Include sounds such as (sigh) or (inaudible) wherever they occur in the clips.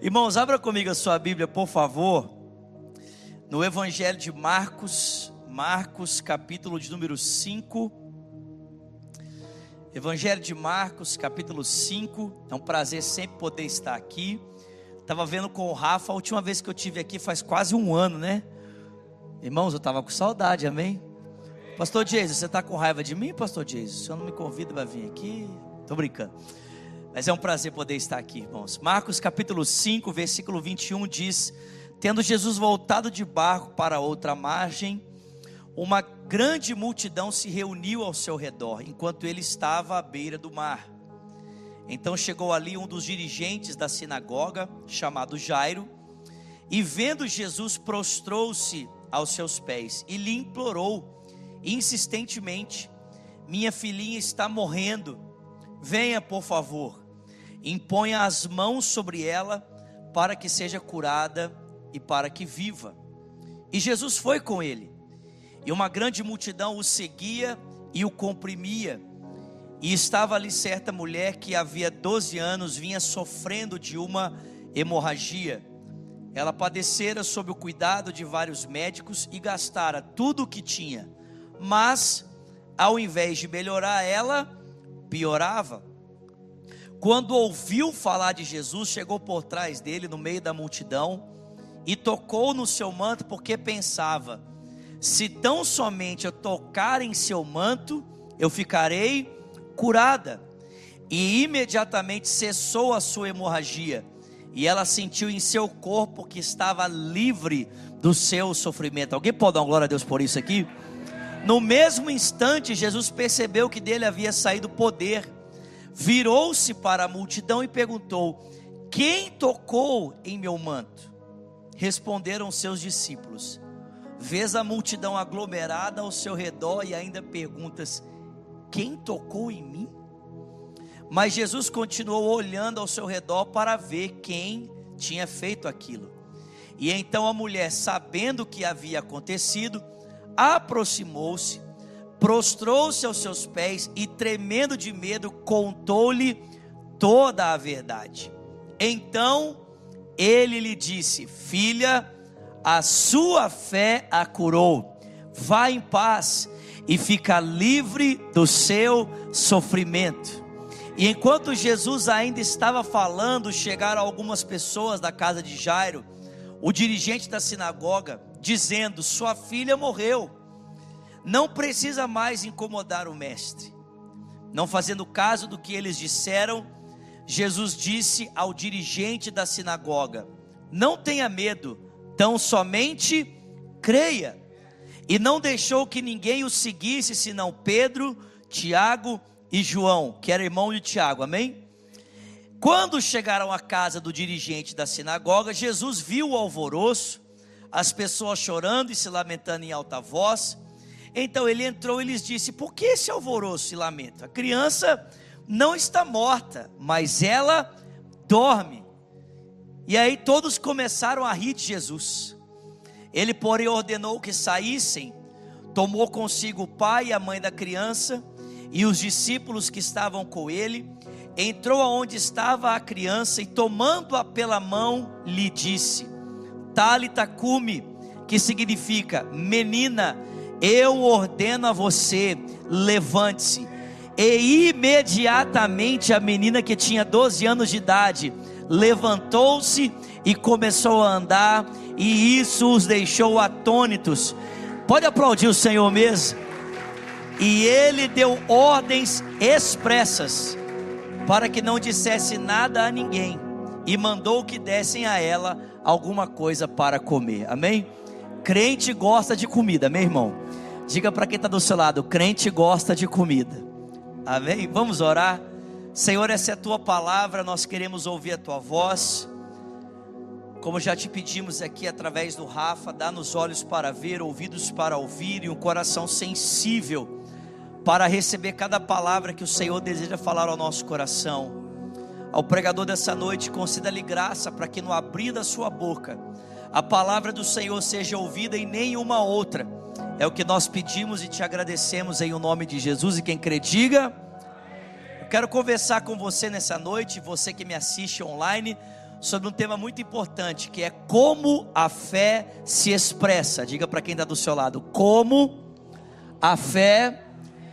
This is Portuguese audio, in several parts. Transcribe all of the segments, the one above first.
Irmãos, abra comigo a sua Bíblia, por favor. No Evangelho de Marcos, Marcos, capítulo de número 5. Evangelho de Marcos, capítulo 5. É um prazer sempre poder estar aqui. Estava vendo com o Rafa, a última vez que eu tive aqui faz quase um ano, né? Irmãos, eu estava com saudade, amém? Pastor Jesus, você está com raiva de mim, Pastor Jesus? O senhor não me convida para vir aqui? Estou brincando. Mas é um prazer poder estar aqui, irmãos. Marcos capítulo 5, versículo 21 diz: Tendo Jesus voltado de barco para outra margem, uma grande multidão se reuniu ao seu redor, enquanto ele estava à beira do mar. Então chegou ali um dos dirigentes da sinagoga, chamado Jairo, e vendo Jesus, prostrou-se aos seus pés e lhe implorou insistentemente: Minha filhinha está morrendo, venha por favor, imponha as mãos sobre ela para que seja curada e para que viva. E Jesus foi com ele, e uma grande multidão o seguia e o comprimia. E estava ali certa mulher que havia 12 anos vinha sofrendo de uma hemorragia. Ela padecera sob o cuidado de vários médicos e gastara tudo o que tinha, mas ao invés de melhorar, ela piorava. Quando ouviu falar de Jesus, chegou por trás dele, no meio da multidão, e tocou no seu manto, porque pensava: se tão somente eu tocar em seu manto, eu ficarei curada. E imediatamente cessou a sua hemorragia, e ela sentiu em seu corpo que estava livre do seu sofrimento. Alguém pode dar glória a Deus por isso aqui? No mesmo instante, Jesus percebeu que dele havia saído poder, virou-se para a multidão e perguntou: Quem tocou em meu manto? Responderam seus discípulos: Vês a multidão aglomerada ao seu redor e ainda perguntas: Quem tocou em mim? Mas Jesus continuou olhando ao seu redor para ver quem tinha feito aquilo. E então a mulher, sabendo o que havia acontecido, aproximou-se, prostrou-se aos seus pés e, tremendo de medo, contou-lhe toda a verdade. Então ele lhe disse: Filha, a sua fé a curou. Vá em paz e fica livre do seu sofrimento. E enquanto Jesus ainda estava falando, chegaram algumas pessoas da casa de Jairo, o dirigente da sinagoga, dizendo: Sua filha morreu, não precisa mais incomodar o mestre. Não fazendo caso do que eles disseram, Jesus disse ao dirigente da sinagoga: Não tenha medo, tão somente creia. E não deixou que ninguém o seguisse senão Pedro, Tiago e João, que era irmão de Tiago, amém? Quando chegaram à casa do dirigente da sinagoga, Jesus viu o alvoroço, as pessoas chorando e se lamentando em alta voz. Então ele entrou e lhes disse: Por que esse alvoroço e lamento? A criança não está morta, mas ela dorme. E aí todos começaram a rir de Jesus. Ele, porém, ordenou que saíssem, tomou consigo o pai e a mãe da criança e os discípulos que estavam com ele, entrou aonde estava a criança e tomando-a pela mão, lhe disse: Talita cume, que significa menina, eu ordeno a você, levante-se. E imediatamente a menina que tinha 12 anos de idade levantou-se e começou a andar, e isso os deixou atônitos. Pode aplaudir o Senhor mesmo? E ele deu ordens expressas para que não dissesse nada a ninguém, e mandou que dessem a ela alguma coisa para comer. Amém? Crente gosta de comida, meu irmão. Diga para quem está do seu lado: crente gosta de comida. Amém? Vamos orar. Senhor, essa é a tua palavra, nós queremos ouvir a tua voz. Como já te pedimos aqui através do Rafa, dá-nos olhos para ver, ouvidos para ouvir e um coração sensível para receber cada palavra que o Senhor deseja falar ao nosso coração. Ao pregador dessa noite, conceda-lhe graça para que no abrir da sua boca a palavra do Senhor seja ouvida e nenhuma outra. É o que nós pedimos e te agradecemos em o nome de Jesus. E quem crê, diga. Eu quero conversar com você nessa noite, você que me assiste online, sobre um tema muito importante, que é como a fé se expressa. Diga para quem está do seu lado: como a fé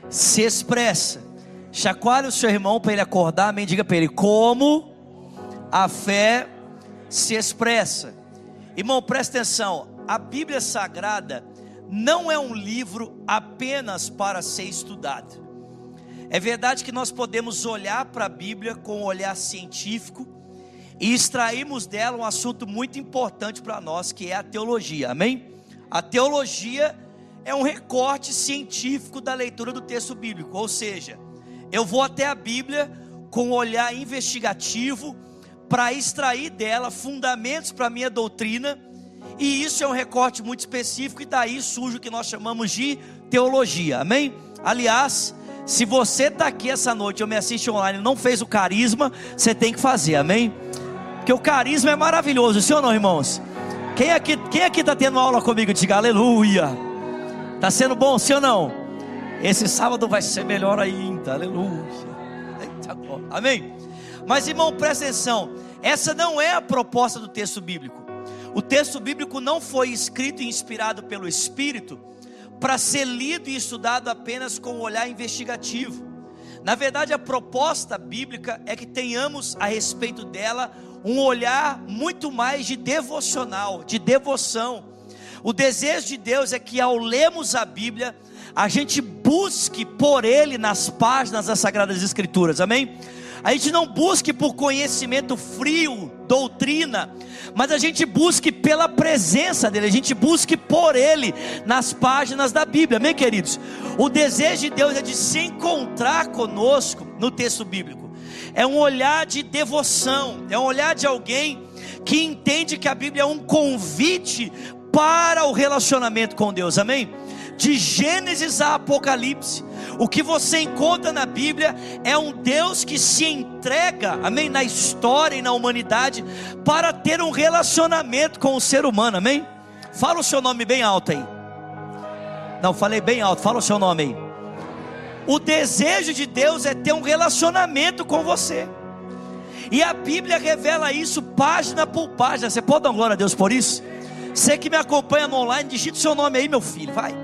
se expressa. Chacoalhe o seu irmão para ele acordar, amém? Diga para ele: como a fé se expressa. Irmão, presta atenção: a Bíblia Sagrada não é um livro apenas para ser estudado. É verdade que nós podemos olhar para a Bíblia com um olhar científico e extrairmos dela um assunto muito importante para nós, que é a teologia, amém? A teologia é um recorte científico da leitura do texto bíblico, ou seja, eu vou até a Bíblia com um olhar investigativo para extrair dela fundamentos para a minha doutrina, e isso é um recorte muito específico, e daí surge o que nós chamamos de teologia, amém? Aliás, se você está aqui essa noite ou me assiste online não fez o carisma, você tem que fazer, amém? Porque o carisma é maravilhoso, sim ou não, irmãos? Quem aqui quem aqui está tendo aula comigo? Diga aleluia. Está sendo bom, sim ou não? Esse sábado vai ser melhor ainda, aleluia. Eita, amém? Mas irmão, presta atenção. Essa não é a proposta do texto bíblico. O texto bíblico não foi escrito e inspirado pelo Espírito para ser lido e estudado apenas com um olhar investigativo. Na verdade, a proposta bíblica é que tenhamos a respeito dela um olhar muito mais de devocional, de devoção. O desejo de Deus é que ao lermos a Bíblia, a gente busque por Ele nas páginas das Sagradas Escrituras, amém? A gente não busque por conhecimento frio, doutrina, mas a gente busque pela presença dele, a gente busque por ele nas páginas da Bíblia, amém, queridos? O desejo de Deus é de se encontrar conosco no texto bíblico, é um olhar de devoção, é um olhar de alguém que entende que a Bíblia é um convite para o relacionamento com Deus, amém? De Gênesis a Apocalipse, o que você encontra na Bíblia é um Deus que se entrega, amém, na história e na humanidade, para ter um relacionamento com o ser humano, amém? Fala o seu nome bem alto aí. Não, falei bem alto, fala o seu nome aí. O desejo de Deus é ter um relacionamento com você. E a Bíblia revela isso página por página. Você pode dar glória a Deus por isso? Você que me acompanha no online, digita o seu nome aí, meu filho. Vai.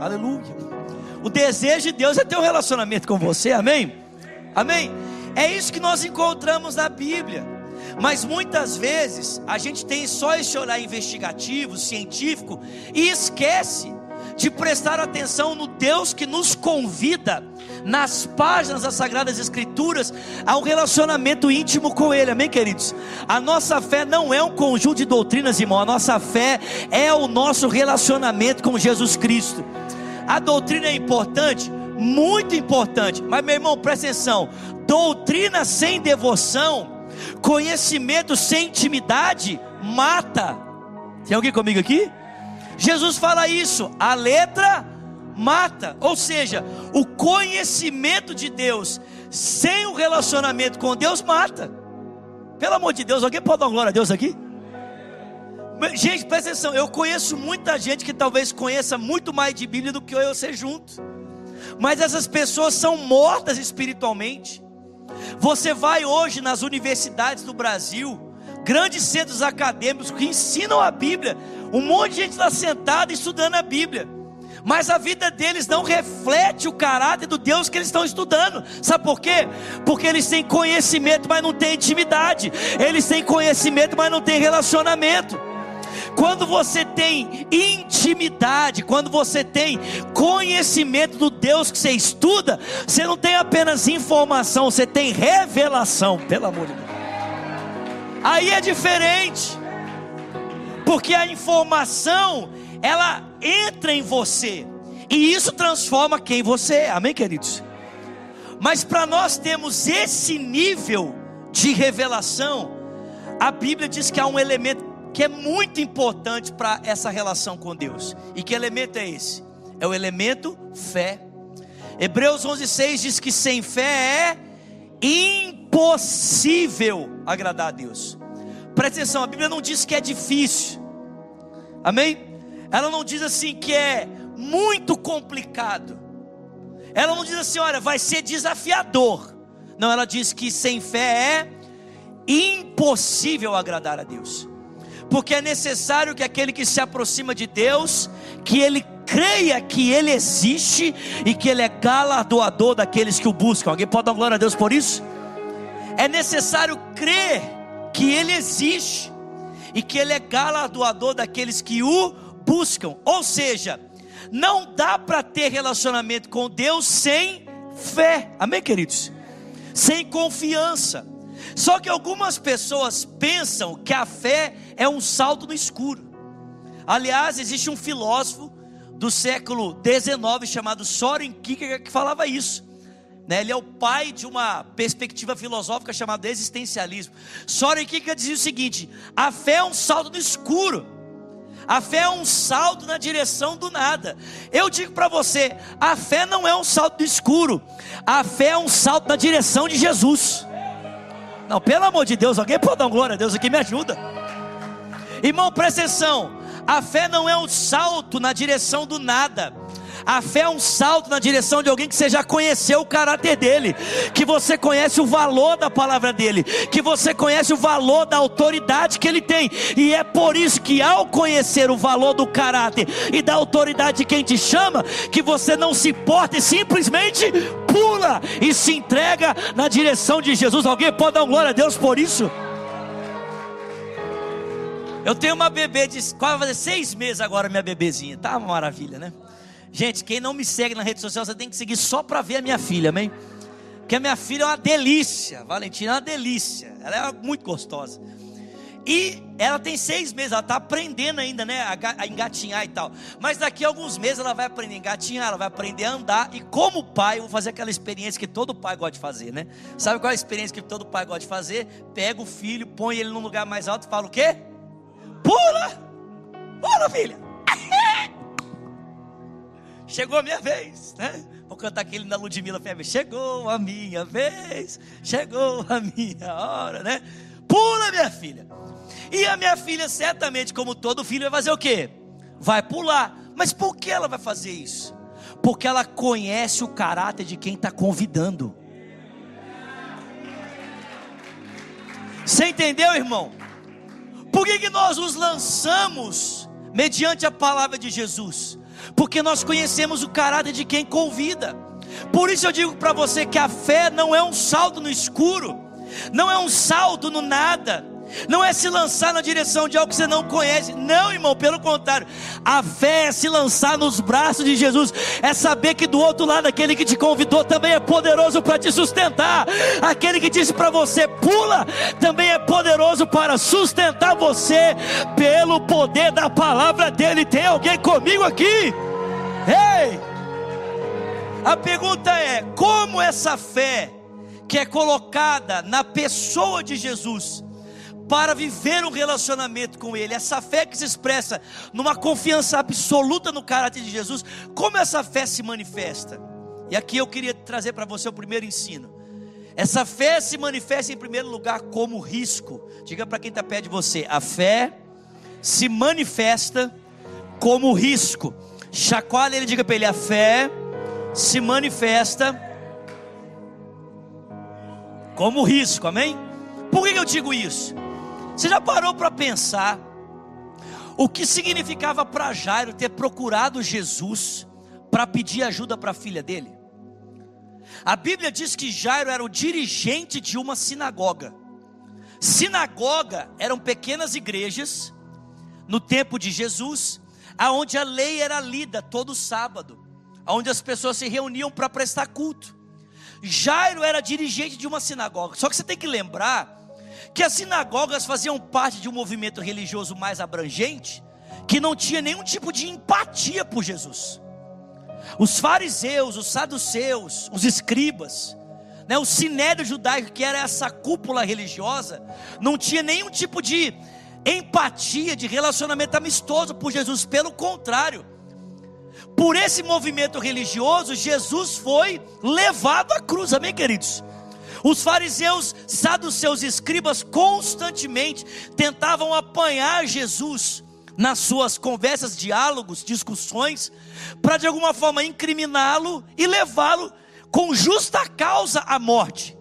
Aleluia. O desejo de Deus é ter um relacionamento com você, amém? Amém? É isso que nós encontramos na Bíblia. Mas muitas vezes a gente tem só esse olhar investigativo, científico, e esquece de prestar atenção no Deus que nos convida nas páginas das Sagradas Escrituras a um relacionamento íntimo com Ele, amém, queridos? A nossa fé não é um conjunto de doutrinas, irmão, a nossa fé é o nosso relacionamento com Jesus Cristo. A doutrina é importante, muito importante, mas meu irmão, presta atenção: doutrina sem devoção, conhecimento sem intimidade, mata. Tem alguém comigo aqui? Jesus fala isso, a letra mata, ou seja, o conhecimento de Deus sem o relacionamento com Deus mata. Pelo amor de Deus, alguém pode dar glória a Deus aqui? Gente, presta atenção, eu conheço muita gente que talvez conheça muito mais de Bíblia do que eu e você juntos. Mas essas pessoas são mortas espiritualmente. Você vai hoje nas universidades do Brasil, grandes centros acadêmicos que ensinam a Bíblia. Um monte de gente está sentada estudando a Bíblia. Mas a vida deles não reflete o caráter do Deus que eles estão estudando. Sabe por quê? Porque eles têm conhecimento, mas não têm intimidade. Eles têm conhecimento, mas não têm relacionamento. Quando você tem intimidade, quando você tem conhecimento do Deus que você estuda, você não tem apenas informação, você tem revelação, pelo amor de Deus. Aí é diferente, porque a informação ela entra em você e isso transforma quem você é, amém, queridos? Mas para nós termos esse nível de revelação, a Bíblia diz que há um elemento que é muito importante para essa relação com Deus. E que elemento é esse? É o elemento fé. Hebreus 11:6 diz que sem fé é impossível agradar a Deus. Presta atenção, a Bíblia não diz que é difícil. Amém? Ela não diz assim que é muito complicado. Ela não diz assim, olha, vai ser desafiador. Não, ela diz que sem fé é impossível agradar a Deus. Porque é necessário que aquele que se aproxima de Deus, que ele creia que ele existe e que ele é galardoador daqueles que o buscam. Alguém pode dar glória a Deus por isso? É necessário crer que ele existe e que ele é galardoador daqueles que o buscam. Ou seja, não dá para ter relacionamento com Deus sem fé. Amém, queridos? Sem confiança. Só que algumas pessoas pensam que a fé é um salto no escuro. Aliás, existe um filósofo do século XIX chamado Soren Kierkegaard que falava isso. Né? Ele é o pai de uma perspectiva filosófica chamada existencialismo. Soren Kierkegaard dizia o seguinte: a fé é um salto no escuro. A fé é um salto na direção do nada. Eu digo para você, a fé não é um salto no escuro. A fé é um salto na direção de Jesus. Não, pelo amor de Deus, alguém pode dar glória a Deus aqui, me ajuda. Irmão, presta atenção. A fé não é um salto na direção do nada. A fé é um salto na direção de alguém que você já conheceu o caráter dele, que você conhece o valor da palavra dele, que você conhece o valor da autoridade que ele tem, e é por isso que, ao conhecer o valor do caráter e da autoridade de quem te chama, que você não se importa e simplesmente pula e se entrega na direção de Jesus. Alguém pode dar glória a Deus por isso? Eu tenho uma bebê de quase fazer seis meses agora, minha bebezinha. Tá uma maravilha, né? Gente, quem não me segue na rede social, você tem que seguir só para ver a minha filha, amém? Porque a minha filha é uma delícia. Valentina é uma delícia. Ela é muito gostosa. E ela tem seis meses, ela está aprendendo ainda, né? A engatinhar e tal. Mas daqui a alguns meses ela vai aprender a engatinhar, ela vai aprender a andar. E como pai, eu vou fazer aquela experiência que todo pai gosta de fazer, né? Sabe qual é a experiência que todo pai gosta de fazer? Pega o filho, põe ele num lugar mais alto e fala o quê? Pula! Pula, filha! (laughs) Chegou a minha vez, né? Vou cantar aquele da Ludmilla Febre. Chegou a minha vez, chegou a minha hora, né? Pula, minha filha. E a minha filha, certamente, como todo filho, vai fazer o quê? Vai pular. Mas por que ela vai fazer isso? Porque ela conhece o caráter de quem está convidando. Você entendeu, irmão? Por que, que nós nos lançamos mediante a palavra de Jesus? Porque nós conhecemos o caráter de quem convida. Por isso eu digo para você que a fé não é um salto no escuro, não é um salto no nada, não é se lançar na direção de algo que você não conhece. Não, irmão, pelo contrário. A fé é se lançar nos braços de Jesus. É saber que do outro lado, aquele que te convidou também é poderoso para te sustentar. Aquele que disse para você, pula, também é poderoso para sustentar você pelo poder da palavra dele. Tem alguém comigo aqui? Ei! A pergunta é: como essa fé que é colocada na pessoa de Jesus para viver um relacionamento com Ele. Essa fé que se expressa numa confiança absoluta no caráter de Jesus, como essa fé se manifesta? E aqui eu queria trazer para você o primeiro ensino. Essa fé se manifesta em primeiro lugar como risco. Diga para quem está perto de você: a fé se manifesta como risco. Chacoalha ele, diga para ele: a fé se manifesta como risco, amém? Por que eu digo isso? Você já parou para pensar o que significava para Jairo ter procurado Jesus para pedir ajuda para a filha dele? A Bíblia diz que Jairo era o dirigente de uma sinagoga. Sinagoga eram pequenas igrejas no tempo de Jesus, aonde a lei era lida todo sábado, aonde as pessoas se reuniam para prestar culto. Jairo era dirigente de uma sinagoga. Só que você tem que lembrar que as sinagogas faziam parte de um movimento religioso mais abrangente, que não tinha nenhum tipo de empatia por Jesus. Os fariseus, os saduceus, os escribas, né, o sinédrio judaico, que era essa cúpula religiosa, não tinha nenhum tipo de empatia, de relacionamento amistoso por Jesus, pelo contrário, por esse movimento religioso, Jesus foi levado à cruz, amém, queridos? Os fariseus, saduceus e escribas constantemente tentavam apanhar Jesus nas suas conversas, diálogos, discussões, para de alguma forma incriminá-lo e levá-lo com justa causa à morte.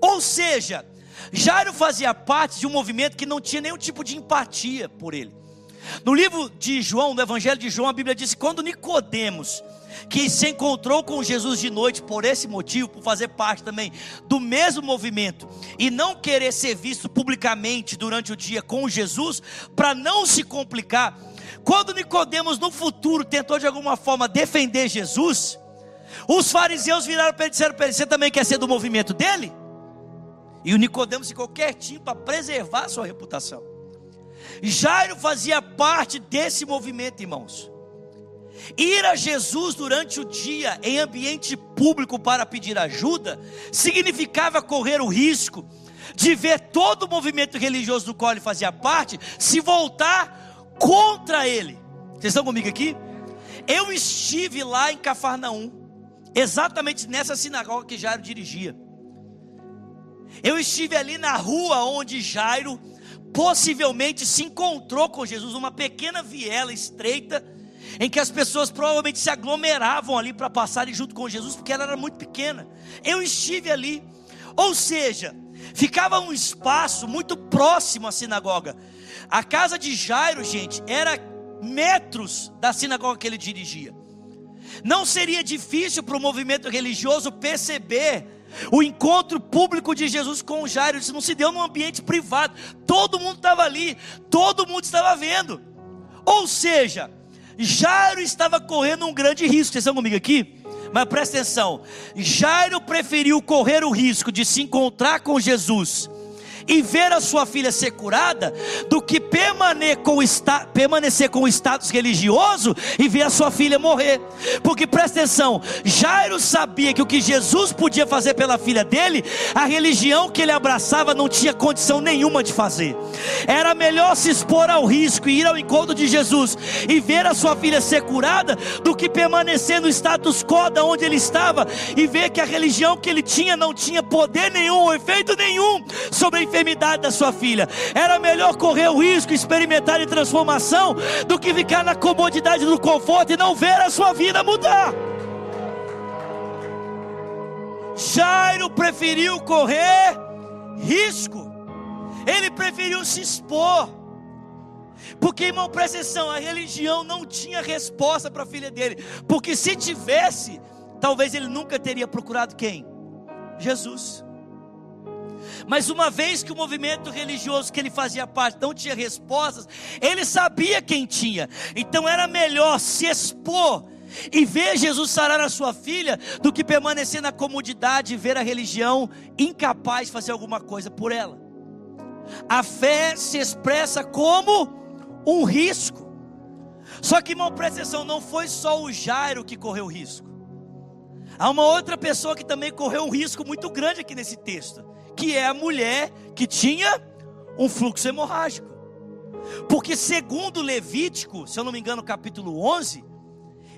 Ou seja, Jairo fazia parte de um movimento que não tinha nenhum tipo de empatia por ele. No livro de João, no Evangelho de João, a Bíblia diz quando Nicodemos, que se encontrou com Jesus de noite por esse motivo, por fazer parte também do mesmo movimento e não querer ser visto publicamente durante o dia com Jesus, para não se complicar, quando Nicodemos no futuro tentou de alguma forma defender Jesus, os fariseus viraram para ele e disseram para ele: Você também quer ser do movimento dele? E o Nicodemos ficou quietinho para preservar a sua reputação. Jairo fazia parte desse movimento, irmãos. Ir a Jesus durante o dia em ambiente público para pedir ajuda significava correr o risco de ver todo o movimento religioso do qual ele fazia parte se voltar contra ele. Vocês estão comigo aqui? Eu estive lá em Cafarnaum, exatamente nessa sinagoga que Jairo dirigia. Eu estive ali na rua onde Jairo possivelmente se encontrou com Jesus, uma pequena viela estreita, em que as pessoas provavelmente se aglomeravam ali para passarem junto com Jesus, porque ela era muito pequena. Eu estive ali, ou seja, ficava um espaço muito próximo à sinagoga. A casa de Jairo, gente, era metros da sinagoga que ele dirigia. Não seria difícil para o movimento religioso perceber o encontro público de Jesus com Jairo, isso não se deu num ambiente privado. Todo mundo estava ali, todo mundo estava vendo. Ou seja, Jairo estava correndo um grande risco. Vocês estão comigo aqui? Mas presta atenção: Jairo preferiu correr o risco de se encontrar com Jesus e ver a sua filha ser curada, do que permanecer com, o permanecer com o status religioso e ver a sua filha morrer. Porque presta atenção, Jairo sabia que o que Jesus podia fazer pela filha dele, a religião que ele abraçava não tinha condição nenhuma de fazer. Era melhor se expor ao risco e ir ao encontro de Jesus e ver a sua filha ser curada, do que permanecer no status quo da onde ele estava e ver que a religião que ele tinha não tinha poder nenhum, efeito nenhum sobre a enfermidade da sua filha. Era melhor correr o risco, experimentar a transformação, do que ficar na comodidade do conforto e não ver a sua vida mudar. Jairo preferiu correr risco, ele preferiu se expor. Porque, irmão, presta atenção, a religião não tinha resposta para a filha dele. Porque se tivesse, talvez ele nunca teria procurado quem? Jesus. Mas uma vez que o movimento religioso que ele fazia parte não tinha respostas, ele sabia quem tinha. Então era melhor se expor e ver Jesus sarar a sua filha do que permanecer na comodidade e ver a religião incapaz de fazer alguma coisa por ela. A fé se expressa como um risco. Só que, irmão, presta atenção, não foi só o Jairo que correu risco. Há uma outra pessoa que também correu um risco muito grande aqui nesse texto que é a mulher que tinha um fluxo hemorrágico. Porque segundo Levítico, se eu não me engano, capítulo 11,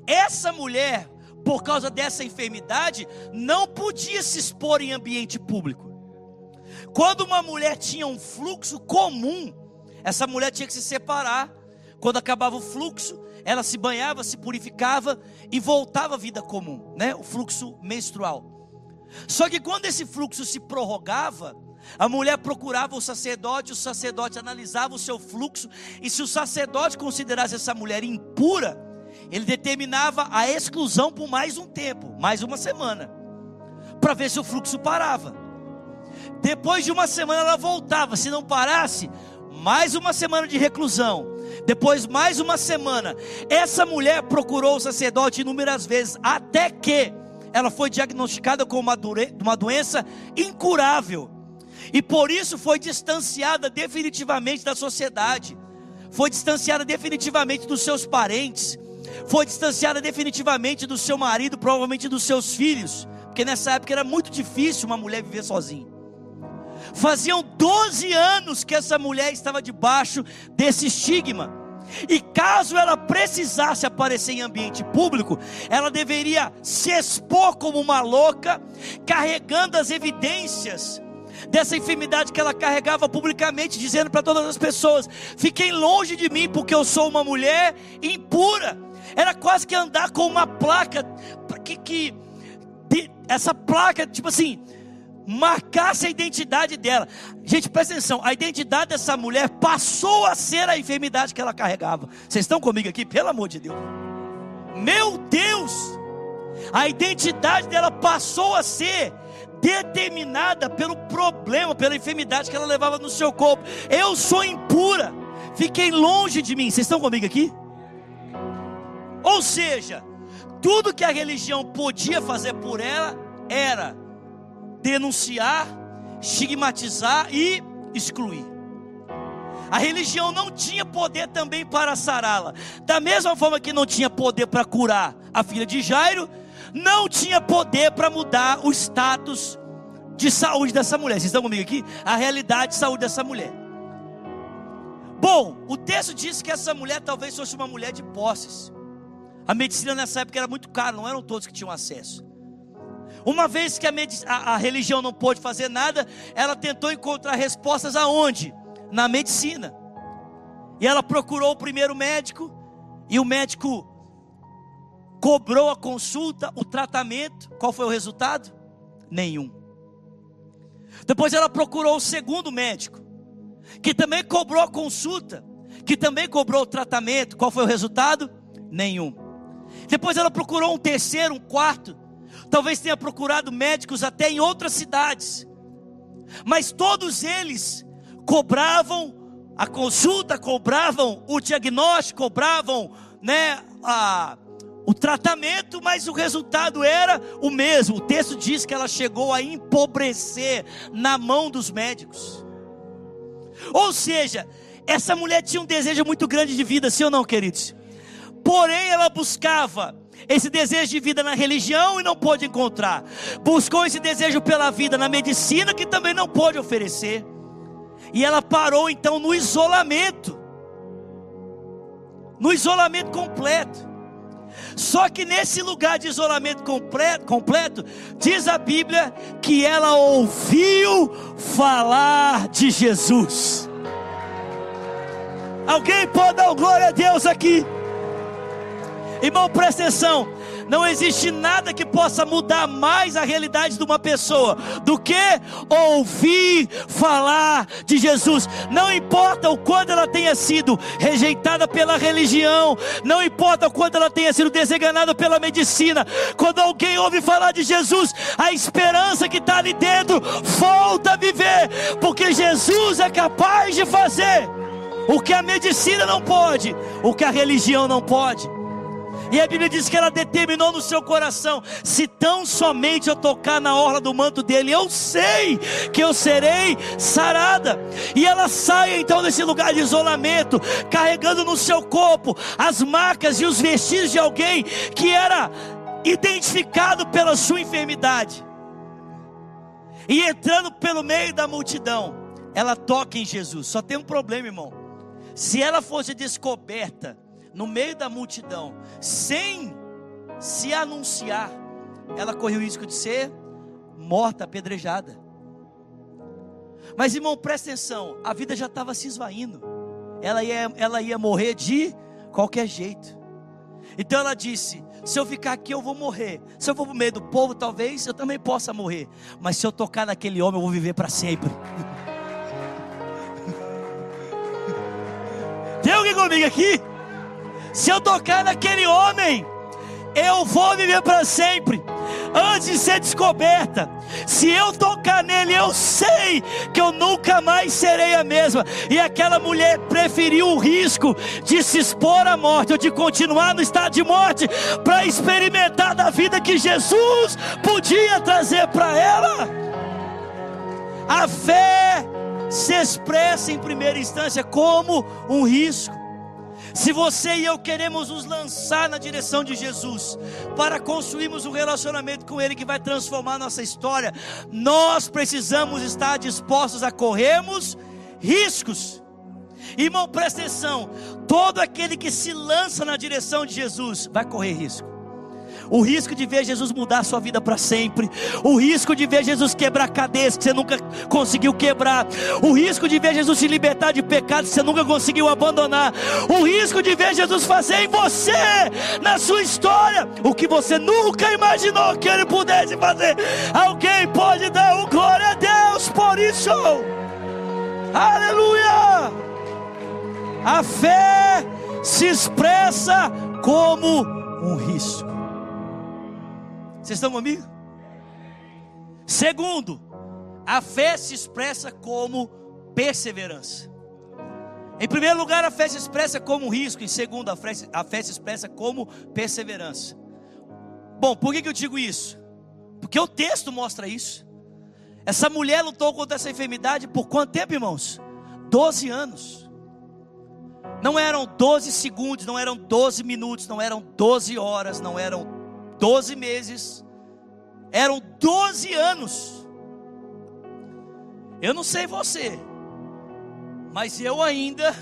essa mulher, por causa dessa enfermidade, não podia se expor em ambiente público. Quando uma mulher tinha um fluxo comum, essa mulher tinha que se separar. Quando acabava o fluxo, ela se banhava, se purificava e voltava à vida comum, né? O fluxo menstrual. Só que quando esse fluxo se prorrogava, a mulher procurava o sacerdote, o sacerdote analisava o seu fluxo, e se o sacerdote considerasse essa mulher impura, ele determinava a exclusão por mais um tempo, mais uma semana, para ver se o fluxo parava. Depois de uma semana ela voltava, se não parasse, mais uma semana de reclusão. Depois, mais uma semana. Essa mulher procurou o sacerdote inúmeras vezes, até que ela foi diagnosticada com uma, uma doença incurável. E por isso foi distanciada definitivamente da sociedade. Foi distanciada definitivamente dos seus parentes. Foi distanciada definitivamente do seu marido, provavelmente dos seus filhos. Porque nessa época era muito difícil uma mulher viver sozinha. Faziam 12 anos que essa mulher estava debaixo desse estigma. E caso ela precisasse aparecer em ambiente público, ela deveria se expor como uma louca, carregando as evidências dessa enfermidade que ela carregava publicamente, dizendo para todas as pessoas: fiquem longe de mim, porque eu sou uma mulher impura. Era quase que andar com uma placa que, que essa placa, tipo assim, marcasse a identidade dela. Gente, presta atenção: a identidade dessa mulher passou a ser a enfermidade que ela carregava. Vocês estão comigo aqui? Pelo amor de Deus. Meu Deus! A identidade dela passou a ser determinada pelo problema, pela enfermidade que ela levava no seu corpo. Eu sou impura, fiquei longe de mim. Vocês estão comigo aqui? Ou seja, tudo que a religião podia fazer por ela era denunciar, estigmatizar e excluir. A religião não tinha poder também para sará-la. Da mesma forma que não tinha poder para curar a filha de Jairo, não tinha poder para mudar o status de saúde dessa mulher. Vocês estão comigo aqui? A realidade de saúde dessa mulher. Bom, o texto diz que essa mulher talvez fosse uma mulher de posses. A medicina nessa época era muito cara, não eram todos que tinham acesso. Uma vez que a, a, a religião não pôde fazer nada, ela tentou encontrar respostas aonde? Na medicina. E ela procurou o primeiro médico, e o médico cobrou a consulta, o tratamento. Qual foi o resultado? Nenhum. Depois ela procurou o segundo médico, que também cobrou a consulta, que também cobrou o tratamento. Qual foi o resultado? Nenhum. Depois ela procurou um terceiro, um quarto, talvez tenha procurado médicos até em outras cidades, mas todos eles cobravam a consulta, cobravam o diagnóstico, cobravam né, a, o tratamento, mas o resultado era o mesmo. O texto diz que ela chegou a empobrecer na mão dos médicos. Ou seja, essa mulher tinha um desejo muito grande de vida, sim ou não, queridos? Porém, ela buscava esse desejo de vida na religião e não pôde encontrar. Buscou esse desejo pela vida na medicina que também não pôde oferecer. E ela parou então no isolamento. No isolamento completo. Só que nesse lugar de isolamento completo, completo, diz a Bíblia que ela ouviu falar de Jesus. Alguém pode dar glória a Deus aqui? Irmão, presta atenção. Não existe nada que possa mudar mais a realidade de uma pessoa do que ouvir falar de Jesus. Não importa o quanto ela tenha sido rejeitada pela religião, não importa o quanto ela tenha sido desenganada pela medicina. Quando alguém ouve falar de Jesus, a esperança que está ali dentro volta a viver, porque Jesus é capaz de fazer o que a medicina não pode, o que a religião não pode. E a Bíblia diz que ela determinou no seu coração: se tão somente eu tocar na orla do manto dele, eu sei que eu serei sarada. E ela sai então desse lugar de isolamento, carregando no seu corpo as marcas e os vestígios de alguém que era identificado pela sua enfermidade. E entrando pelo meio da multidão, ela toca em Jesus. Só tem um problema, irmão. Se ela fosse descoberta no meio da multidão, sem se anunciar, ela correu o risco de ser morta, apedrejada. Mas irmão, presta atenção, a vida já estava se esvaindo, ela ia, ela ia morrer de qualquer jeito. Então ela disse: se eu ficar aqui, eu vou morrer. Se eu for para meio do povo, talvez eu também possa morrer. Mas se eu tocar naquele homem, eu vou viver para sempre. (laughs) Tem alguém comigo aqui? Se eu tocar naquele homem, eu vou viver para sempre. Antes de ser descoberta, se eu tocar nele, eu sei que eu nunca mais serei a mesma. E aquela mulher preferiu o risco de se expor à morte ou de continuar no estado de morte para experimentar da vida que Jesus podia trazer para ela. A fé se expressa em primeira instância como um risco. Se você e eu queremos nos lançar na direção de Jesus, para construirmos um relacionamento com Ele que vai transformar nossa história, nós precisamos estar dispostos a corrermos riscos. Irmão, presta atenção: todo aquele que se lança na direção de Jesus vai correr risco. O risco de ver Jesus mudar a sua vida para sempre. O risco de ver Jesus quebrar cadeias que você nunca conseguiu quebrar. O risco de ver Jesus te libertar de pecados que você nunca conseguiu abandonar. O risco de ver Jesus fazer em você, na sua história, o que você nunca imaginou que Ele pudesse fazer. Alguém pode dar um glória a Deus por isso. Aleluia! A fé se expressa como um risco. Vocês estão comigo? Segundo, a fé se expressa como perseverança. Em primeiro lugar, a fé se expressa como risco. Em segundo, a fé, a fé se expressa como perseverança. Bom, por que, que eu digo isso? Porque o texto mostra isso. Essa mulher lutou contra essa enfermidade por quanto tempo, irmãos? Doze anos. Não eram 12 segundos, não eram 12 minutos, não eram 12 horas, não eram 12 meses, eram 12 anos. Eu não sei você, mas eu ainda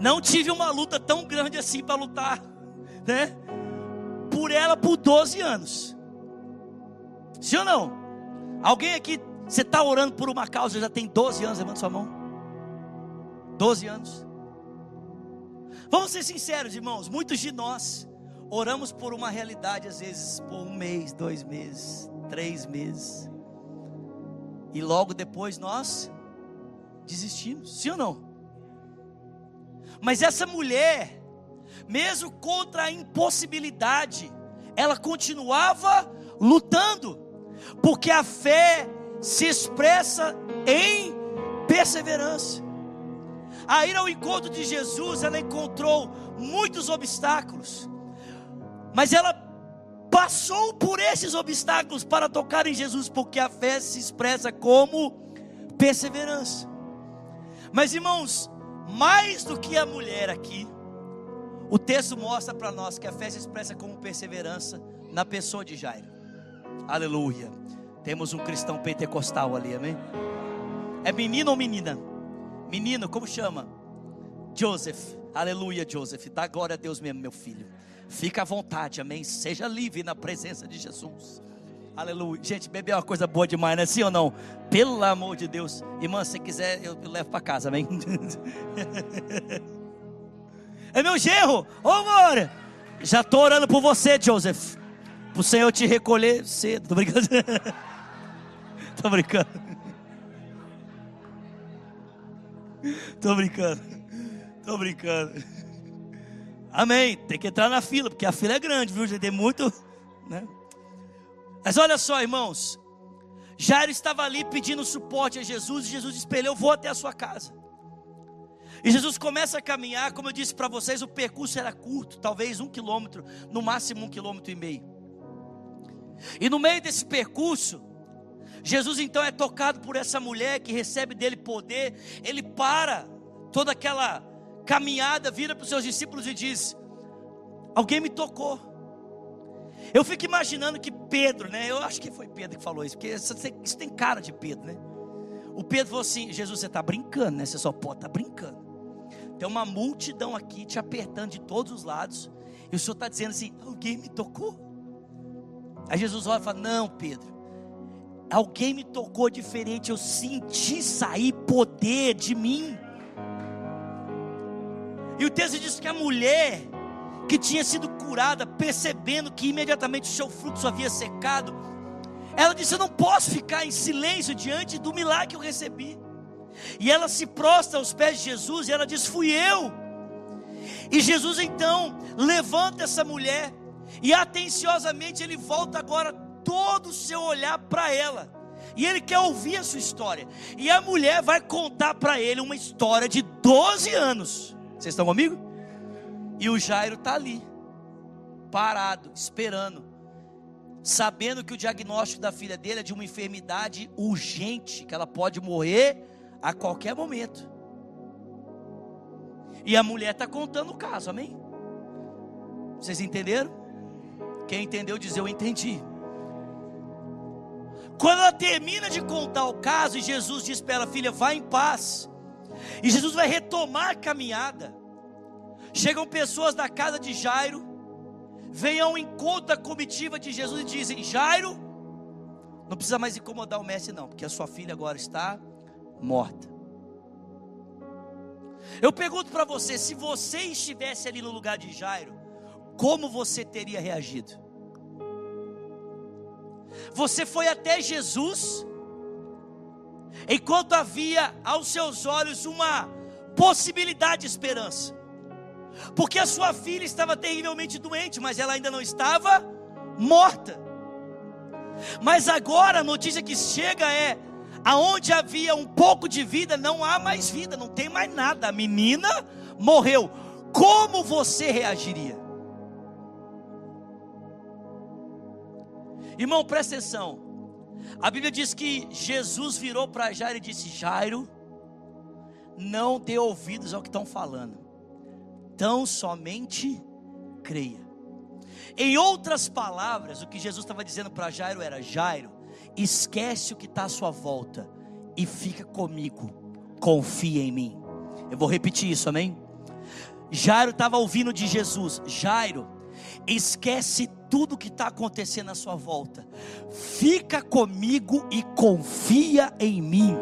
não tive uma luta tão grande assim para lutar, né? Por ela por 12 anos. Sim ou não? Alguém aqui, você está orando por uma causa, já tem 12 anos, levanta sua mão. 12 anos. Vamos ser sinceros, irmãos. Muitos de nós oramos por uma realidade, às vezes por um mês, dois meses, três meses, e logo depois nós desistimos, sim ou não? Mas essa mulher, mesmo contra a impossibilidade, ela continuava lutando, porque a fé se expressa em perseverança. A ir ao encontro de Jesus, ela encontrou muitos obstáculos, mas ela passou por esses obstáculos para tocar em Jesus, porque a fé se expressa como perseverança. Mas irmãos, mais do que a mulher aqui, o texto mostra para nós que a fé se expressa como perseverança na pessoa de Jairo. Aleluia. Temos um cristão pentecostal ali, amém? É menino ou menina? Menino, como chama? Joseph. Aleluia, Joseph. Dá glória a Deus mesmo, meu filho. Fica à vontade, amém? Seja livre na presença de Jesus. Aleluia. Gente, beber é uma coisa boa demais, né? Sim ou não? Pelo amor de Deus. Irmã, se quiser, eu, levo para casa, amém? (laughs) é meu gerro. Ô, amor. Já estou orando por você, Joseph. Para o Senhor te recolher cedo. Tô brincando. (laughs) Tô brincando. Tô brincando. Tô brincando. Amém. Tem que entrar na fila, porque a fila é grande, viu? Tem muito, né? Mas olha só, irmãos. Jairo estava ali pedindo suporte a Jesus e Jesus Eu vou até a sua casa. E Jesus começa a caminhar, como eu disse para vocês, o percurso era curto, talvez um quilômetro, no máximo um quilômetro e meio. E no meio desse percurso, Jesus então é tocado por essa mulher que recebe dele poder, ele para toda aquela caminhada, vira para os seus discípulos e diz: Alguém me tocou. Eu fico imaginando que Pedro, né? Eu acho que foi Pedro que falou isso, porque isso tem cara de Pedro, né? O Pedro falou assim: Jesus, você está brincando, né? Você só pode estar tá brincando. Tem uma multidão aqui te apertando de todos os lados, e o Senhor está dizendo assim: Alguém me tocou. Aí Jesus olha e fala: Não, Pedro, Alguém me tocou diferente, eu senti sair poder de mim. E o texto diz que a mulher que tinha sido curada, percebendo que imediatamente o seu fluxo havia secado, ela disse: Eu não posso ficar em silêncio diante do milagre que eu recebi. E ela se prostra aos pés de Jesus e ela diz: Fui eu. E Jesus então levanta essa mulher e atenciosamente ele volta agora todo o seu olhar para ela. E ele quer ouvir a sua história. E a mulher vai contar para ele uma história de 12 anos. Vocês estão comigo? E o Jairo está ali, parado, esperando, sabendo que o diagnóstico da filha dele é de uma enfermidade urgente, que ela pode morrer a qualquer momento. E a mulher está contando o caso, amém? Vocês entenderam? Quem entendeu, diz eu entendi. Quando ela termina de contar o caso, e Jesus diz para ela, filha, vá em paz. E Jesus vai retomar a caminhada. Chegam pessoas da casa de Jairo, vêm ao encontro da comitiva de Jesus e dizem: Jairo, não precisa mais incomodar o mestre, não, porque a sua filha agora está morta. Eu pergunto para você: se você estivesse ali no lugar de Jairo, como você teria reagido? Você foi até Jesus, enquanto havia aos seus olhos uma possibilidade de esperança, porque a sua filha estava terrivelmente doente, mas ela ainda não estava morta. Mas agora a notícia que chega é: aonde havia um pouco de vida, não há mais vida, não tem mais nada. A menina morreu. Como você reagiria? Irmão, presta atenção. A Bíblia diz que Jesus virou para Jairo e disse: Jairo, não dê ouvidos ao que estão falando, tão somente creia. Em outras palavras, o que Jesus estava dizendo para Jairo era: Jairo, esquece o que está à sua volta e fica comigo, confia em mim. Eu vou repetir isso, amém? Jairo estava ouvindo de Jesus: Jairo, esquece tudo que está acontecendo à sua volta, fica comigo e confia em mim.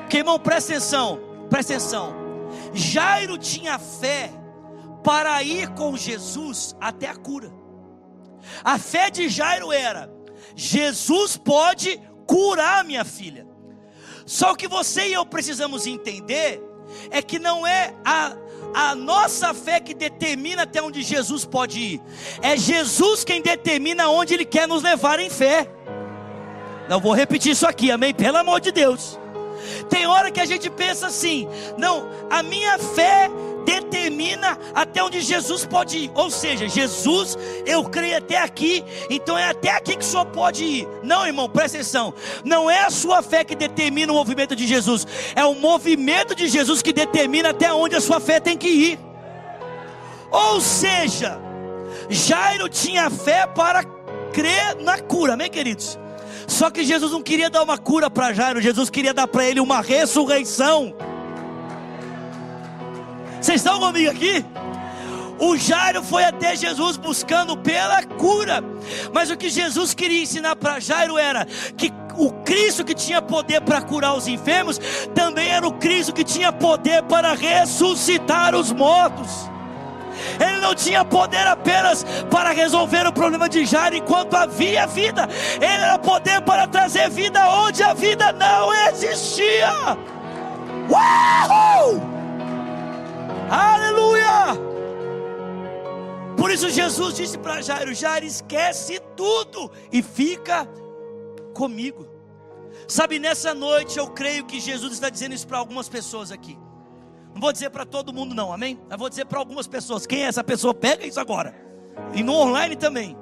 Porque, irmão, presta atenção, presta atenção. Jairo tinha fé para ir com Jesus até a cura. A fé de Jairo era: Jesus pode curar minha filha. Só que você e eu precisamos entender é que não é a a nossa fé que determina até onde Jesus pode ir. É Jesus quem determina onde Ele quer nos levar em fé. Não vou repetir isso aqui, amém? Pelo amor de Deus. Tem hora que a gente pensa assim: não, a minha fé determina até onde Jesus pode ir. Ou seja, Jesus, eu creio até aqui, então é até aqui que Senhor pode ir. Não, irmão, presta atenção. Não é a sua fé que determina o movimento de Jesus, é o movimento de Jesus que determina até onde a sua fé tem que ir. Ou seja, Jairo tinha fé para crer na cura, amém, queridos? Só que Jesus não queria dar uma cura para Jairo, Jesus queria dar para ele uma ressurreição. Vocês estão comigo aqui? O Jairo foi até Jesus buscando pela cura, mas o que Jesus queria ensinar para Jairo era que o Cristo que tinha poder para curar os enfermos também era o Cristo que tinha poder para ressuscitar os mortos. Ele não tinha poder apenas para resolver o problema de Jairo enquanto havia vida, ele era poder para trazer vida onde a vida não existia. Uau! Aleluia! Por isso Jesus disse para Jairo: Jairo, esquece tudo e fica comigo. Sabe, nessa noite eu creio que Jesus está dizendo isso para algumas pessoas aqui. Não vou dizer para todo mundo, não, amém? Eu vou dizer para algumas pessoas. Quem é essa pessoa? Pega isso agora. E no online também.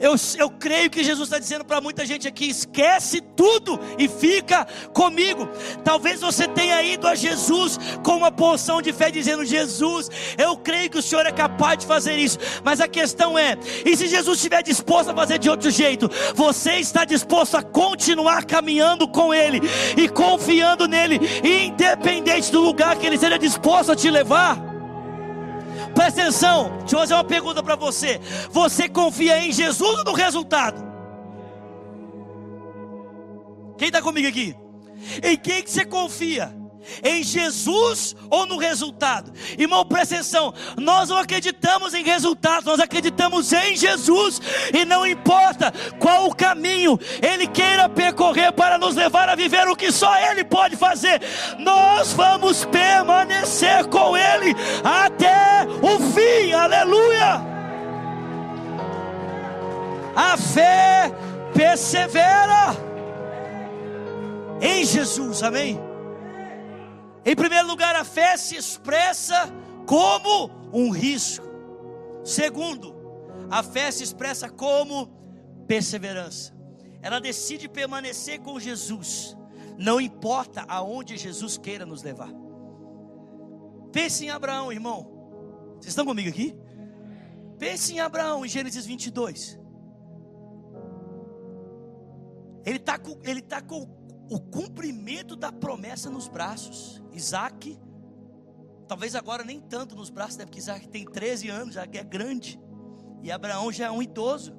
Eu, eu creio que Jesus está dizendo para muita gente aqui: esquece tudo e fica comigo. Talvez você tenha ido a Jesus com uma porção de fé, dizendo: Jesus, eu creio que o Senhor é capaz de fazer isso. Mas a questão é: e se Jesus estiver disposto a fazer de outro jeito, você está disposto a continuar caminhando com Ele e confiando nele, independente do lugar que Ele seja disposto a te levar? Presta atenção, deixa eu fazer uma pergunta para você. Você confia em Jesus ou no resultado? Quem está comigo aqui? Em quem que você confia? Em Jesus ou no resultado? Irmão, presta atenção. Nós não acreditamos em resultados, nós acreditamos em Jesus. E não importa qual o caminho Ele queira percorrer para nos levar a viver o que só Ele pode fazer, nós vamos permanecer com Ele até o fim. Aleluia! A fé persevera em Jesus, amém? Em primeiro lugar, a fé se expressa como um risco. Segundo, a fé se expressa como perseverança. Ela decide permanecer com Jesus, não importa aonde Jesus queira nos levar. Pense em Abraão, irmão. Vocês estão comigo aqui? Pense em Abraão, em Gênesis 22. Ele está com, ele tá com o cumprimento da promessa nos braços. Isaac Talvez agora nem tanto nos braços, né? porque Isaac tem 13 anos, já é grande. E Abraão já é um idoso.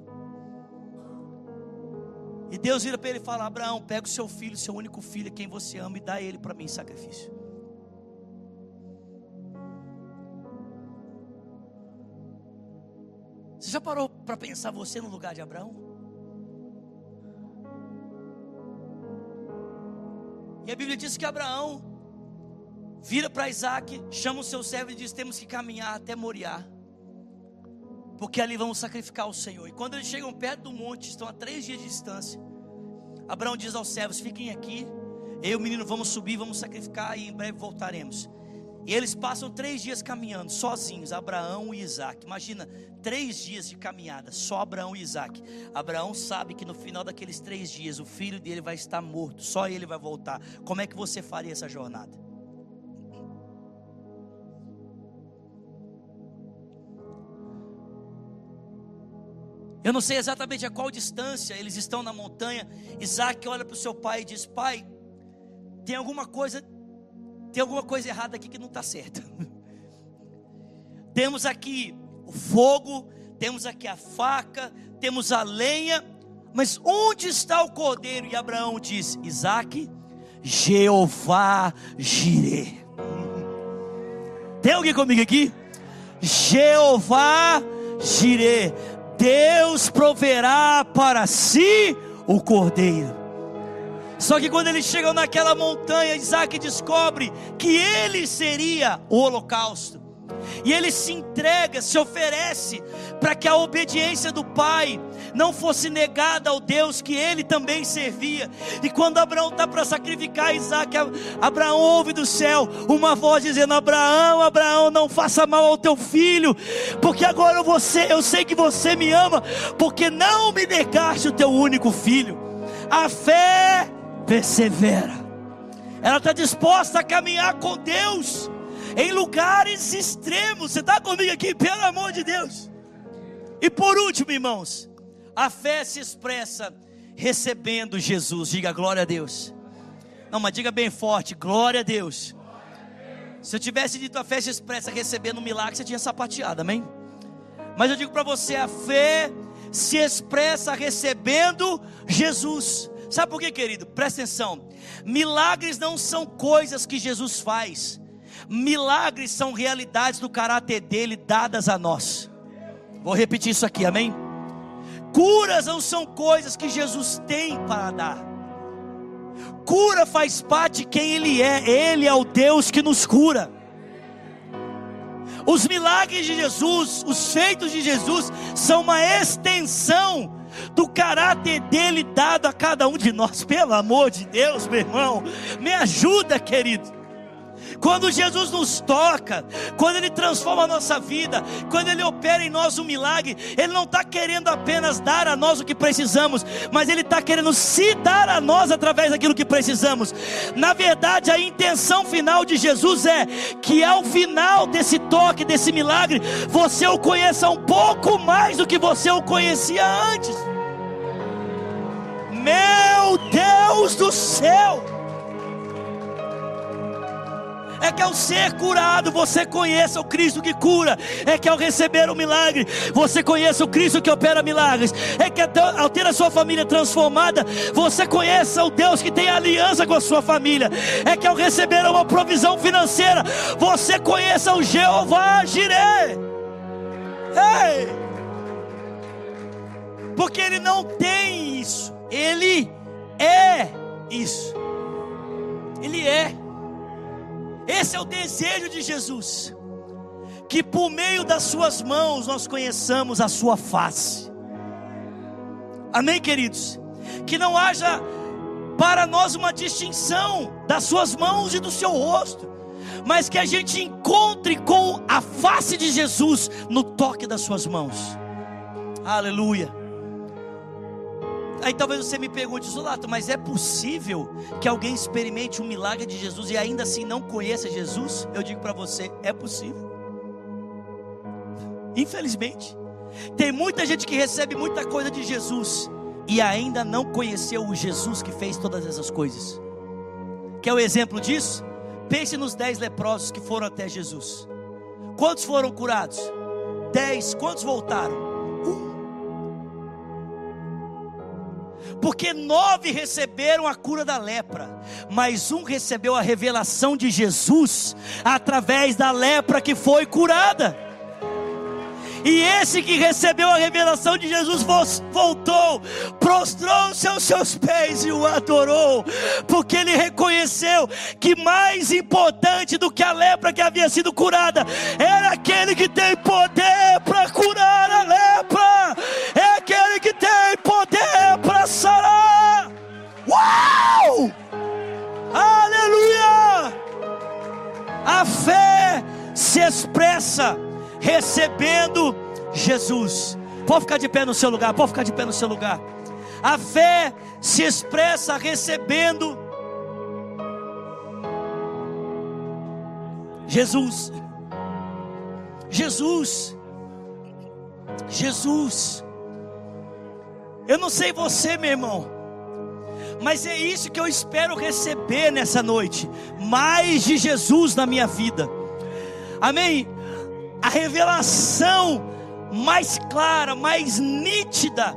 E Deus vira para ele e fala: Abraão, pega o seu filho, seu único filho, quem você ama, e dá ele para mim em sacrifício. Você já parou para pensar você no lugar de Abraão? E a Bíblia diz que Abraão vira para Isaac, chama o seu servo e diz: Temos que caminhar até Moriá, porque ali vamos sacrificar o Senhor. E quando eles chegam perto do monte, estão a três dias de distância. Abraão diz aos servos: Fiquem aqui, eu e o menino vamos subir, vamos sacrificar e em breve voltaremos. E eles passam três dias caminhando, sozinhos, Abraão e Isaac. Imagina, três dias de caminhada, só Abraão e Isaac. Abraão sabe que no final daqueles três dias, o filho dele vai estar morto, só ele vai voltar. Como é que você faria essa jornada? Eu não sei exatamente a qual distância eles estão na montanha. Isaac olha para o seu pai e diz: Pai, tem alguma coisa, tem alguma coisa errada aqui que não está certa. (laughs) temos aqui o fogo, temos aqui a faca, temos a lenha, mas onde está o cordeiro? E Abraão diz: Isaac, Jeová Jireh. Tem alguém comigo aqui? Jeová Jireh Deus proverá para si o cordeiro. Só que quando eles chegam naquela montanha, Isaac descobre que ele seria o holocausto. E ele se entrega, se oferece para que a obediência do pai não fosse negada ao Deus que ele também servia. E quando Abraão está para sacrificar Isaac, Abraão ouve do céu uma voz dizendo: Abraão, Abraão, não faça mal ao teu filho, porque agora você, eu sei que você me ama, porque não me negaste o teu único filho. A fé persevera, ela está disposta a caminhar com Deus em lugares extremos. Você está comigo aqui, pelo amor de Deus. E por último, irmãos, a fé se expressa recebendo Jesus. Diga glória a Deus. Não, mas diga bem forte: glória a Deus. Se eu tivesse dito a fé se expressa recebendo um milagre, você tinha sapateado, amém? Mas eu digo para você: a fé se expressa recebendo Jesus. Sabe por quê, querido? Presta atenção. Milagres não são coisas que Jesus faz. Milagres são realidades do caráter dele dadas a nós. Vou repetir isso aqui, amém? Curas não são coisas que Jesus tem para dar. Cura faz parte de quem Ele é. Ele é o Deus que nos cura. Os milagres de Jesus, os feitos de Jesus, são uma extensão do caráter dele dado a cada um de nós. Pelo amor de Deus, meu irmão, me ajuda, querido. Quando Jesus nos toca, quando Ele transforma a nossa vida, quando Ele opera em nós um milagre, Ele não está querendo apenas dar a nós o que precisamos, mas Ele está querendo se dar a nós através daquilo que precisamos. Na verdade, a intenção final de Jesus é que ao final desse toque, desse milagre, você o conheça um pouco mais do que você o conhecia antes. Meu Deus do céu! É que ao ser curado você conheça o Cristo que cura, é que ao receber o milagre você conheça o Cristo que opera milagres, é que ao ter a sua família transformada você conheça o Deus que tem aliança com a sua família, é que ao receber uma provisão financeira você conheça o Jeová Jireh. Ei! Porque ele não tem isso, ele é isso. Esse é o desejo de Jesus. Que por meio das Suas mãos nós conheçamos a Sua face. Amém, queridos? Que não haja para nós uma distinção das Suas mãos e do Seu rosto, mas que a gente encontre com a face de Jesus no toque das Suas mãos. Aleluia. Aí talvez você me pergunte, Zulato, mas é possível que alguém experimente um milagre de Jesus e ainda assim não conheça Jesus? Eu digo para você, é possível. Infelizmente, tem muita gente que recebe muita coisa de Jesus e ainda não conheceu o Jesus que fez todas essas coisas. Quer o exemplo disso? Pense nos dez leprosos que foram até Jesus. Quantos foram curados? Dez. Quantos voltaram? Porque nove receberam a cura da lepra, mas um recebeu a revelação de Jesus através da lepra que foi curada. E esse que recebeu a revelação de Jesus voltou, prostrou-se aos seus pés e o adorou, porque ele reconheceu que mais importante do que a lepra que havia sido curada era aquele que tem poder para curar a lepra, é aquele sarar. Uau! Aleluia! A fé se expressa recebendo Jesus. Pode ficar de pé no seu lugar, pode ficar de pé no seu lugar. A fé se expressa recebendo Jesus. Jesus. Jesus. Eu não sei você, meu irmão, mas é isso que eu espero receber nessa noite: mais de Jesus na minha vida. Amém? a revelação mais clara, mais nítida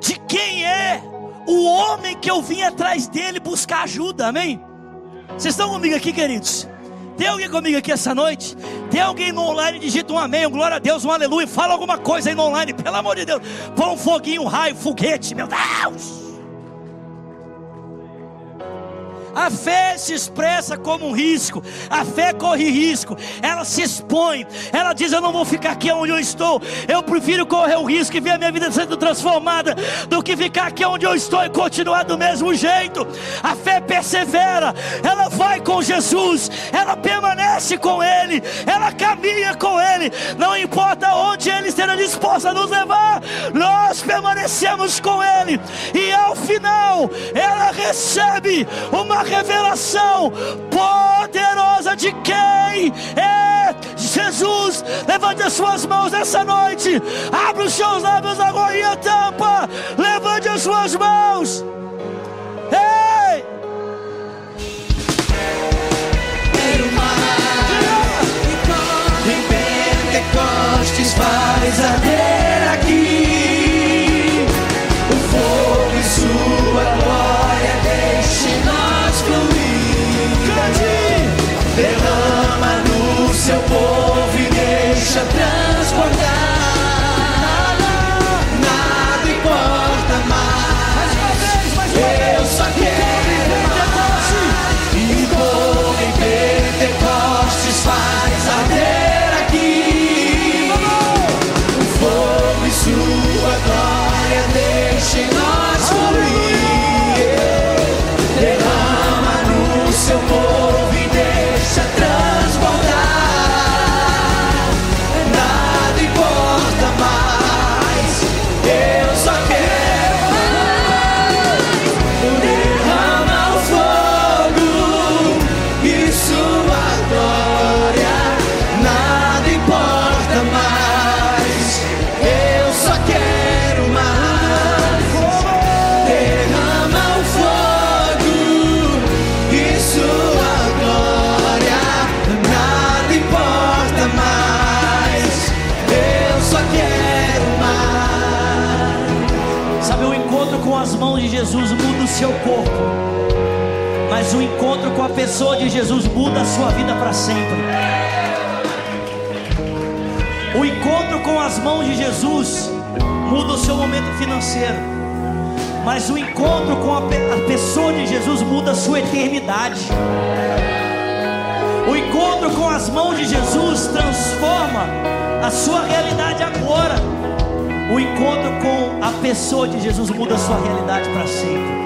de quem é o homem que eu vim atrás dele buscar ajuda, amém? Vocês estão comigo aqui, queridos? Tem alguém comigo aqui essa noite? Tem alguém no online? Digita um amém, um glória a Deus, um aleluia. Fala alguma coisa aí no online, pelo amor de Deus. Põe um foguinho, um raio, um foguete, meu Deus. A fé se expressa como um risco. A fé corre risco. Ela se expõe. Ela diz: Eu não vou ficar aqui onde eu estou. Eu prefiro correr o risco e ver a minha vida sendo transformada do que ficar aqui onde eu estou e continuar do mesmo jeito. A fé persevera. Ela vai com Jesus. Ela permanece com Ele. Ela caminha com Ele. Não importa onde Ele esteja disposto a nos levar. Nós permanecemos com Ele. E ao final, ela recebe uma revelação poderosa de quem é Jesus. Levante as suas mãos nessa noite. Abra os seus lábios agora e a tampa. Levante as suas mãos. Ei! Pentecostes faz arder aqui deixa transbordar. Jesus muda o seu corpo, mas o encontro com a pessoa de Jesus muda a sua vida para sempre. O encontro com as mãos de Jesus muda o seu momento financeiro, mas o encontro com a, a pessoa de Jesus muda a sua eternidade. O encontro com as mãos de Jesus transforma a sua realidade agora. O encontro com a pessoa de Jesus muda a sua realidade para sempre.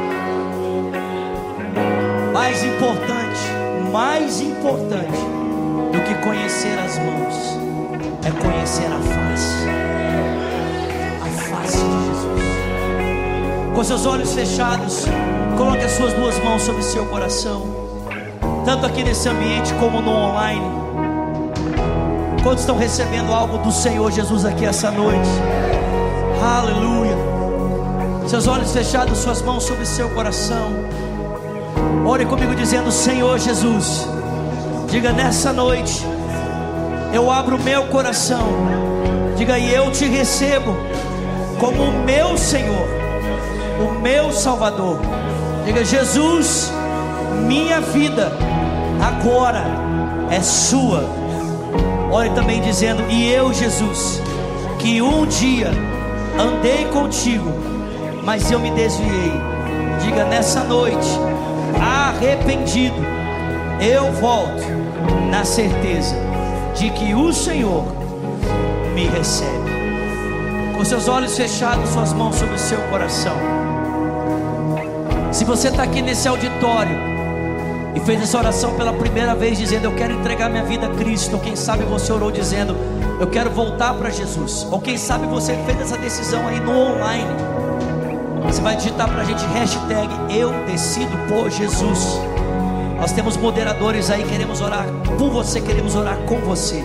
Mais importante, mais importante do que conhecer as mãos é conhecer a face. A face de Jesus. Com seus olhos fechados, coloque as suas duas mãos sobre seu coração. Tanto aqui nesse ambiente como no online. Quantos estão recebendo algo do Senhor Jesus aqui essa noite? Aleluia. Seus olhos fechados, suas mãos sobre seu coração. Ore comigo dizendo: Senhor Jesus, Diga nessa noite, eu abro meu coração. Diga e eu te recebo como o meu Senhor, o meu Salvador. Diga Jesus, minha vida agora é sua. Ore também dizendo: E eu, Jesus, que um dia andei contigo, mas eu me desviei. Diga nessa noite, arrependido, eu volto na certeza de que o Senhor me recebe. Com seus olhos fechados, suas mãos sobre o seu coração. Se você está aqui nesse auditório, e fez essa oração pela primeira vez, dizendo: Eu quero entregar minha vida a Cristo. Ou quem sabe você orou dizendo: Eu quero voltar para Jesus. Ou quem sabe você fez essa decisão aí no online. Você vai digitar para a gente hashtag Eu decido por Jesus. Nós temos moderadores aí, queremos orar por você, queremos orar com você.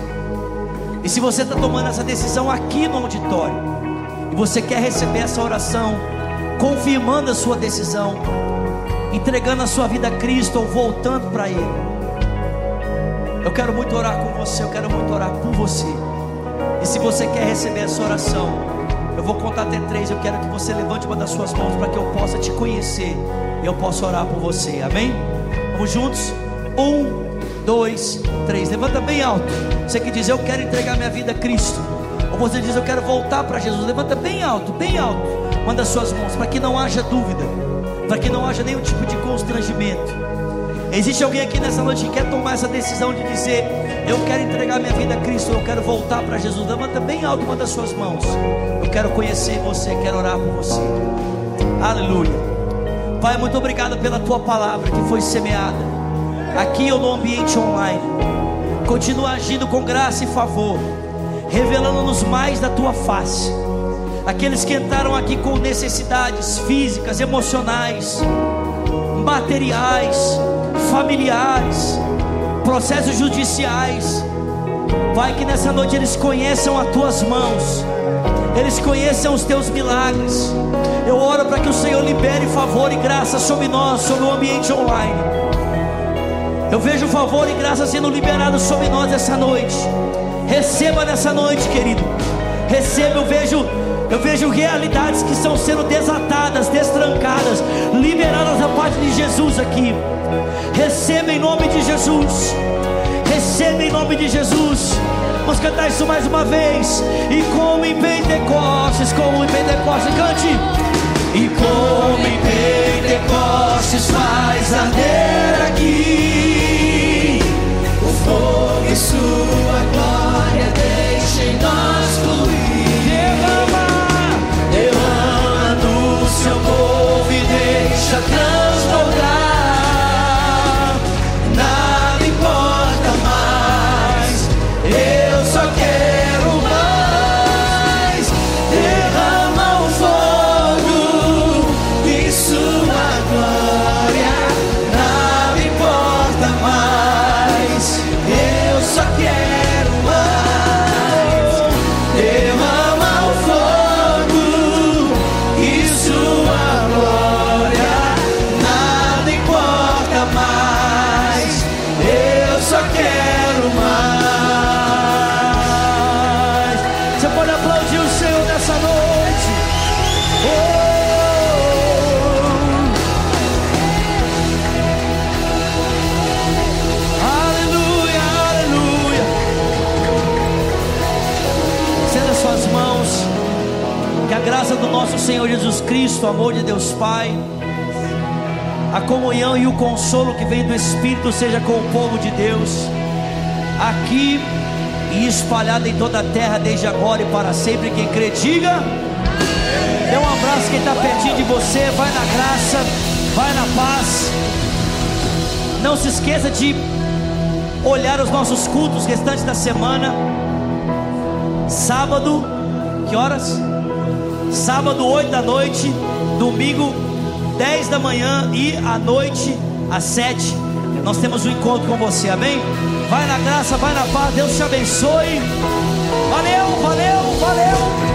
E se você está tomando essa decisão aqui no auditório, e você quer receber essa oração, confirmando a sua decisão, entregando a sua vida a Cristo ou voltando para Ele. Eu quero muito orar com você, eu quero muito orar por você. E se você quer receber essa oração, eu vou contar até três. Eu quero que você levante uma das suas mãos para que eu possa te conhecer e eu possa orar por você. Amém? Vamos juntos? Um, dois, três. Levanta bem alto. Você que diz, eu quero entregar minha vida a Cristo. Ou você diz, eu quero voltar para Jesus. Levanta bem alto, bem alto. Manda suas mãos para que não haja dúvida para que não haja nenhum tipo de constrangimento. Existe alguém aqui nessa noite que quer tomar essa decisão de dizer: Eu quero entregar minha vida a Cristo, eu quero voltar para Jesus. Levanta bem alto uma das suas mãos. Eu quero conhecer você, quero orar por você. Aleluia. Pai, muito obrigado pela tua palavra que foi semeada aqui ou no ambiente online. Continua agindo com graça e favor, revelando-nos mais da tua face aqueles que entraram aqui com necessidades físicas, emocionais, materiais, familiares, processos judiciais. Vai que nessa noite eles conheçam as tuas mãos, eles conheçam os teus milagres. Eu oro para que o Senhor libere favor e graça sobre nós, sobre o ambiente online. Eu vejo favor e graça sendo liberado sobre nós essa noite. Receba nessa noite, querido. Receba, eu vejo eu vejo realidades que estão sendo desatadas, destrancadas, liberadas da parte de Jesus aqui. Receba em nome de Jesus. Receba em nome de Jesus. Vamos cantar isso mais uma vez. E como em Pentecostes, como em Pentecostes, cante. E como em Pentecostes faz arder aqui o fogo e sua glória deixa em nós fluir. seu povo e deixa transbordar. Senhor Jesus Cristo, o amor de Deus Pai, a comunhão e o consolo que vem do Espírito seja com o povo de Deus, aqui e espalhado em toda a terra, desde agora e para sempre. Quem crê, diga. Dê um abraço quem está pertinho de você. Vai na graça, vai na paz. Não se esqueça de olhar os nossos cultos restantes da semana. Sábado, que horas? Sábado, 8 da noite. Domingo, 10 da manhã. E à noite, às 7. Nós temos um encontro com você, amém? Vai na graça, vai na paz. Deus te abençoe. Valeu, valeu, valeu.